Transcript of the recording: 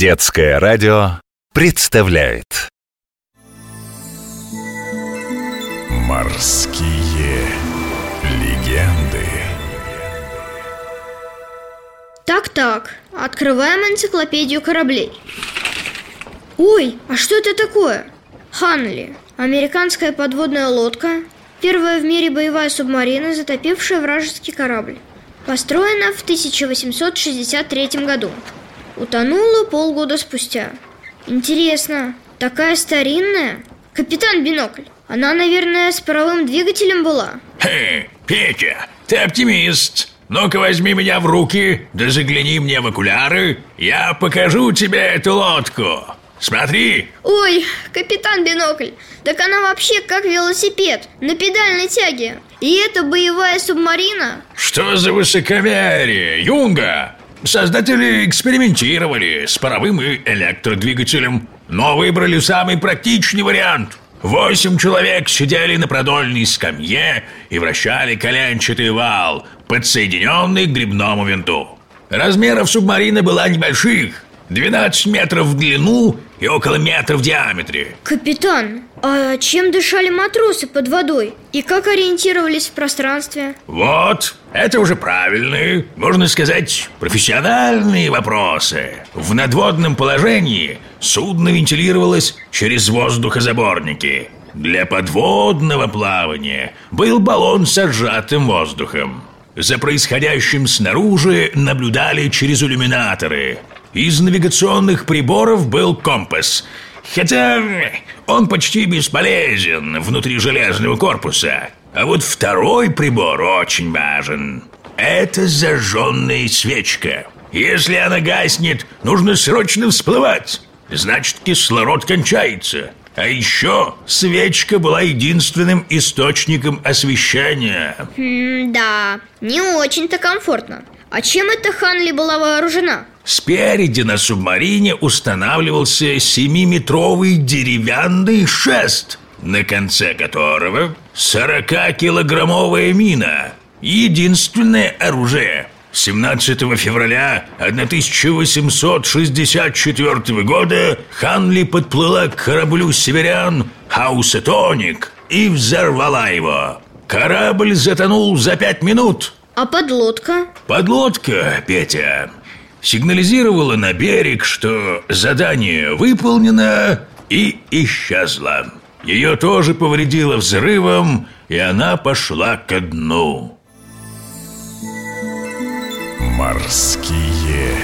Детское радио представляет. Морские легенды. Так-так, открываем энциклопедию кораблей. Ой, а что это такое? Ханли, американская подводная лодка Первая в мире боевая субмарина, затопившая вражеский корабль Построена в 1863 году Утонула полгода спустя Интересно, такая старинная? Капитан Бинокль, она, наверное, с паровым двигателем была Хе, Петя, ты оптимист. Ну-ка возьми меня в руки, да загляни мне в окуляры. Я покажу тебе эту лодку. Смотри, Ой, капитан Бинокль, так она вообще как велосипед, на педальной тяге И это боевая субмарина? что за высокомерие, Юнга? Создатели экспериментировали с паровым и электродвигателем, но выбрали самый практичный вариант. Восемь человек сидели на продольной скамье и вращали коленчатый вал, подсоединенный к грибному винту. Размеров субмарины была небольших, 12 метров в длину и около метра в диаметре. Капитан, а чем дышали матросы под водой? И как ориентировались в пространстве? Вот, это уже правильные, можно сказать, профессиональные вопросы. В надводном положении судно вентилировалось через воздухозаборники. Для подводного плавания был баллон с сжатым воздухом. За происходящим снаружи наблюдали через иллюминаторы. Из навигационных приборов был компас. Хотя он почти бесполезен внутри железного корпуса. А вот второй прибор очень важен. Это зажженная свечка. Если она гаснет, нужно срочно всплывать. Значит, кислород кончается. А еще свечка была единственным источником освещения. да, не очень-то комфортно А чем эта Ханли была вооружена? Спереди на субмарине устанавливался 7-метровый деревянный шест, на конце которого 40-килограммовая мина. Единственное оружие. 17 февраля 1864 года Ханли подплыла к кораблю северян Хаусетоник и взорвала его. Корабль затонул за пять минут. А подлодка? Подлодка, Петя, сигнализировала на берег, что задание выполнено и исчезла. Ее тоже повредило взрывом, и она пошла ко дну. Морские